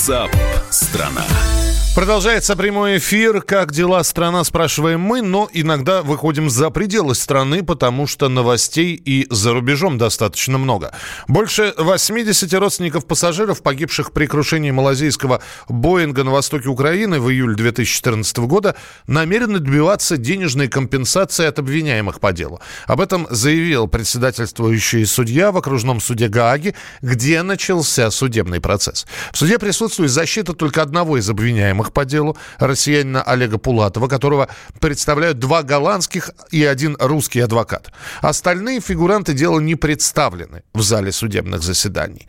WhatsApp страна. Продолжается прямой эфир. Как дела страна, спрашиваем мы, но иногда выходим за пределы страны, потому что новостей и за рубежом достаточно много. Больше 80 родственников пассажиров, погибших при крушении малазийского Боинга на востоке Украины в июле 2014 года, намерены добиваться денежной компенсации от обвиняемых по делу. Об этом заявил председательствующий судья в окружном суде Гааги, где начался судебный процесс. В суде присутствует защита только одного из обвиняемых обвиняемых по делу, россиянина Олега Пулатова, которого представляют два голландских и один русский адвокат. Остальные фигуранты дела не представлены в зале судебных заседаний.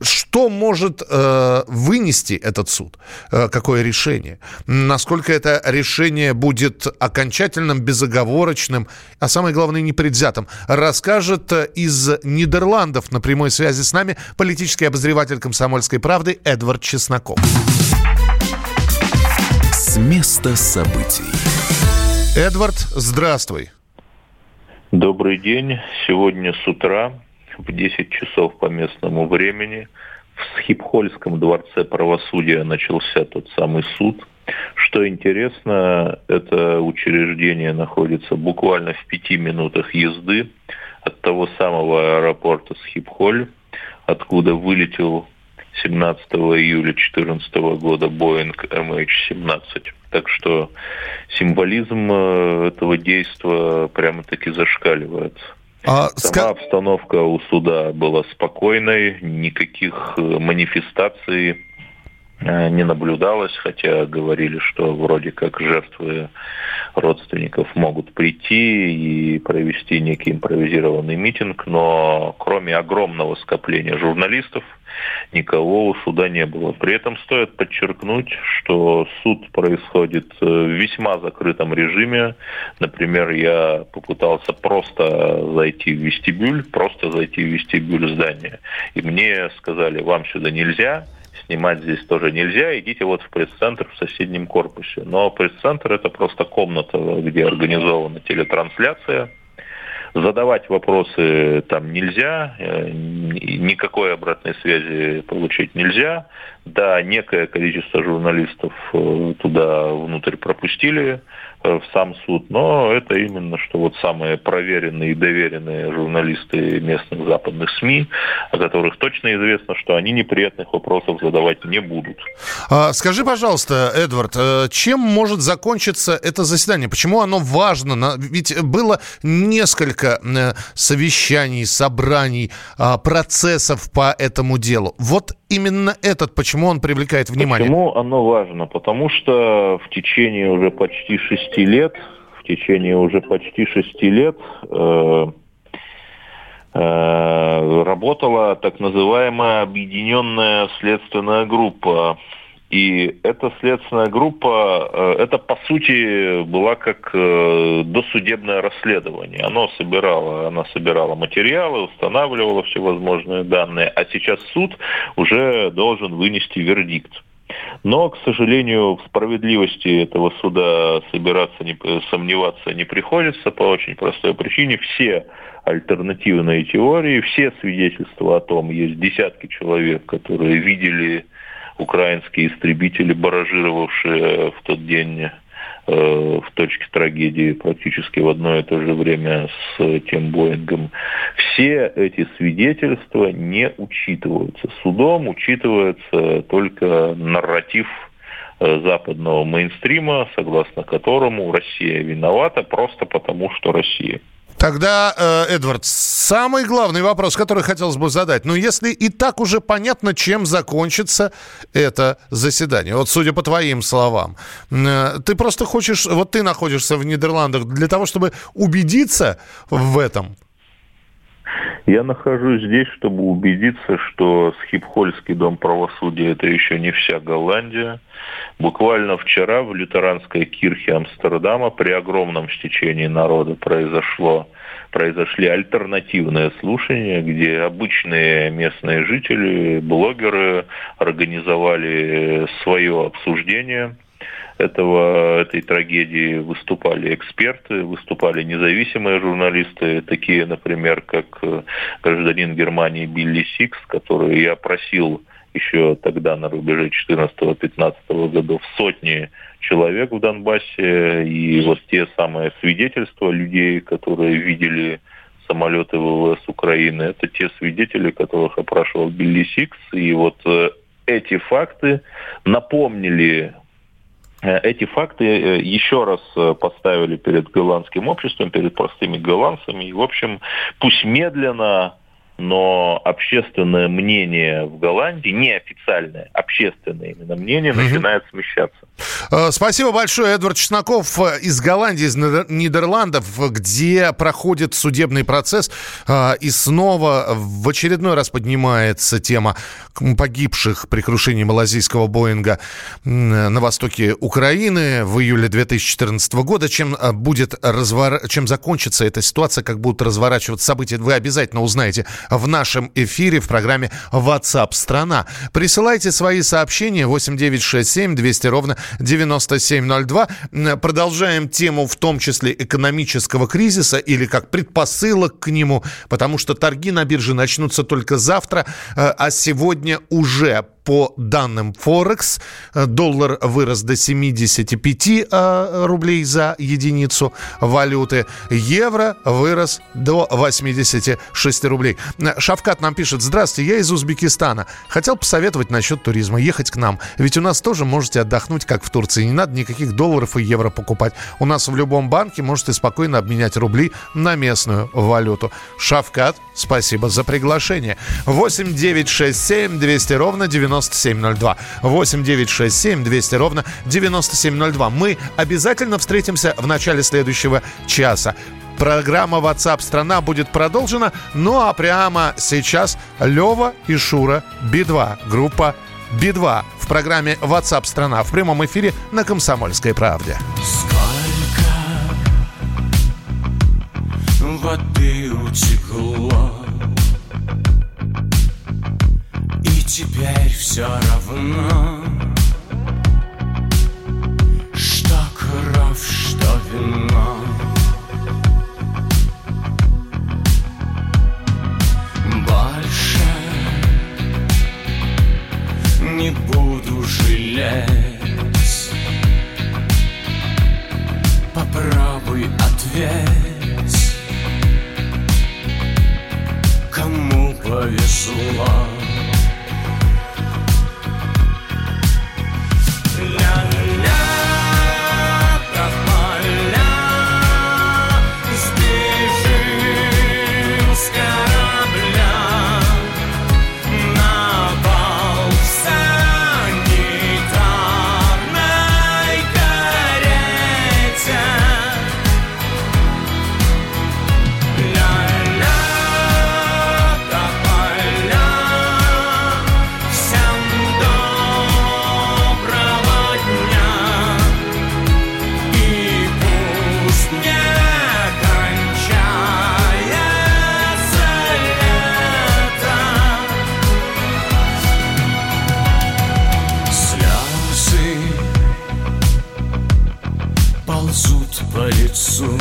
Что может э, вынести этот суд? Э, какое решение? Насколько это решение будет окончательным, безоговорочным, а самое главное, непредвзятым? Расскажет э, из Нидерландов на прямой связи с нами политический обозреватель «Комсомольской правды» Эдвард Чесноков места событий. Эдвард, здравствуй. Добрый день. Сегодня с утра в 10 часов по местному времени в Схипхольском дворце правосудия начался тот самый суд. Что интересно, это учреждение находится буквально в пяти минутах езды от того самого аэропорта Схипхоль, откуда вылетел 17 июля 2014 года Боинг MH17. Так что символизм э, этого действия прямо-таки зашкаливает. А Сама обстановка у суда была спокойной, никаких э, манифестаций не наблюдалось, хотя говорили, что вроде как жертвы родственников могут прийти и провести некий импровизированный митинг, но кроме огромного скопления журналистов, никого у суда не было. При этом стоит подчеркнуть, что суд происходит в весьма закрытом режиме. Например, я попытался просто зайти в вестибюль, просто зайти в вестибюль здания. И мне сказали, вам сюда нельзя, снимать здесь тоже нельзя, идите вот в пресс-центр в соседнем корпусе. Но пресс-центр это просто комната, где организована телетрансляция, Задавать вопросы там нельзя, э, никакой обратной связи получить нельзя. Да, некое количество журналистов э, туда внутрь пропустили, Э, в сам суд, но это именно что вот самые проверенные и доверенные журналисты местных западных СМИ, о которых точно известно, что они неприятных вопросов задавать не будут. А, скажи, пожалуйста, Эдвард, э, чем может закончиться это заседание? Почему оно важно? Ведь было несколько совещаний, собраний, а, процессов по этому делу. Вот именно этот, почему он привлекает внимание? Почему оно важно? Потому что в течение уже почти шести лет, в течение уже почти шести лет э, э, работала так называемая объединенная следственная группа и эта следственная группа, э, это по сути была как э, досудебное расследование. Оно собирало, она собирала материалы, устанавливала всевозможные данные, а сейчас суд уже должен вынести вердикт. Но, к сожалению, в справедливости этого суда собираться, не, сомневаться не приходится по очень простой причине. Все альтернативные теории, все свидетельства о том, есть десятки человек, которые видели украинские истребители, баражировавшие в тот день э, в точке трагедии практически в одно и то же время с тем Боингом. Все эти свидетельства не учитываются. Судом учитывается только нарратив э, западного мейнстрима, согласно которому Россия виновата просто потому, что Россия. Тогда, э, Эдвард, самый главный вопрос, который хотелось бы задать. Ну, если и так уже понятно, чем закончится это заседание, вот судя по твоим словам, э, ты просто хочешь, вот ты находишься в Нидерландах для того, чтобы убедиться в этом, я нахожусь здесь, чтобы убедиться, что Схипхольский дом правосудия – это еще не вся Голландия. Буквально вчера в лютеранской кирхе Амстердама при огромном стечении народа произошло произошли альтернативные слушания, где обычные местные жители, блогеры организовали свое обсуждение этого, этой трагедии выступали эксперты, выступали независимые журналисты, такие, например, как э, гражданин Германии Билли Сикс, который я просил еще тогда на рубеже 14-15 годов сотни человек в Донбассе, и вот те самые свидетельства людей, которые видели самолеты ВВС Украины, это те свидетели, которых опрашивал Билли Сикс, и вот э, эти факты напомнили эти факты э, еще раз поставили перед голландским обществом, перед простыми голландцами. И, в общем, пусть медленно, но общественное мнение в Голландии, неофициальное, общественное именно мнение, угу. начинает смещаться. Э, спасибо большое, Эдвард Чесноков э, из Голландии, из Нидерландов, где проходит судебный процесс. Э, и снова в очередной раз поднимается тема погибших при крушении малазийского Боинга на востоке Украины в июле 2014 года. Чем, будет развор... Чем закончится эта ситуация, как будут разворачиваться события, вы обязательно узнаете в нашем эфире в программе WhatsApp страна. Присылайте свои сообщения 8967 200 ровно 9702. Продолжаем тему в том числе экономического кризиса или как предпосылок к нему, потому что торги на бирже начнутся только завтра, э, а сегодня уже по данным Форекс. Э, доллар вырос до 75 э, рублей за единицу валюты. Евро вырос до 86 рублей. Э, Шавкат нам пишет, здравствуйте, я из Узбекистана. Хотел посоветовать насчет туризма, ехать к нам. Ведь у нас тоже можете отдохнуть, как в Турции. Не надо никаких долларов и евро покупать. У нас в любом банке можете спокойно обменять рубли на местную валюту. Шавкат, спасибо за приглашение. 8 9 6 7 200 ровно 90 9702. 8 967 200 ровно 9702. Мы обязательно встретимся в начале следующего часа. Программа WhatsApp страна будет продолжена. Ну а прямо сейчас Лева и Шура Би-2. Группа Би-2 в программе WhatsApp страна в прямом эфире на Комсомольской правде. Сколько воды утекло теперь все равно по лицу.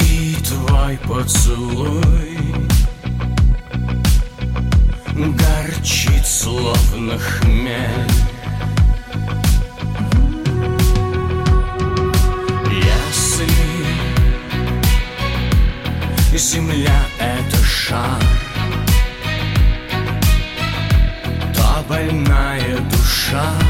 И твой поцелуй Горчит словно хмель. Если земля это шар. То больная душа.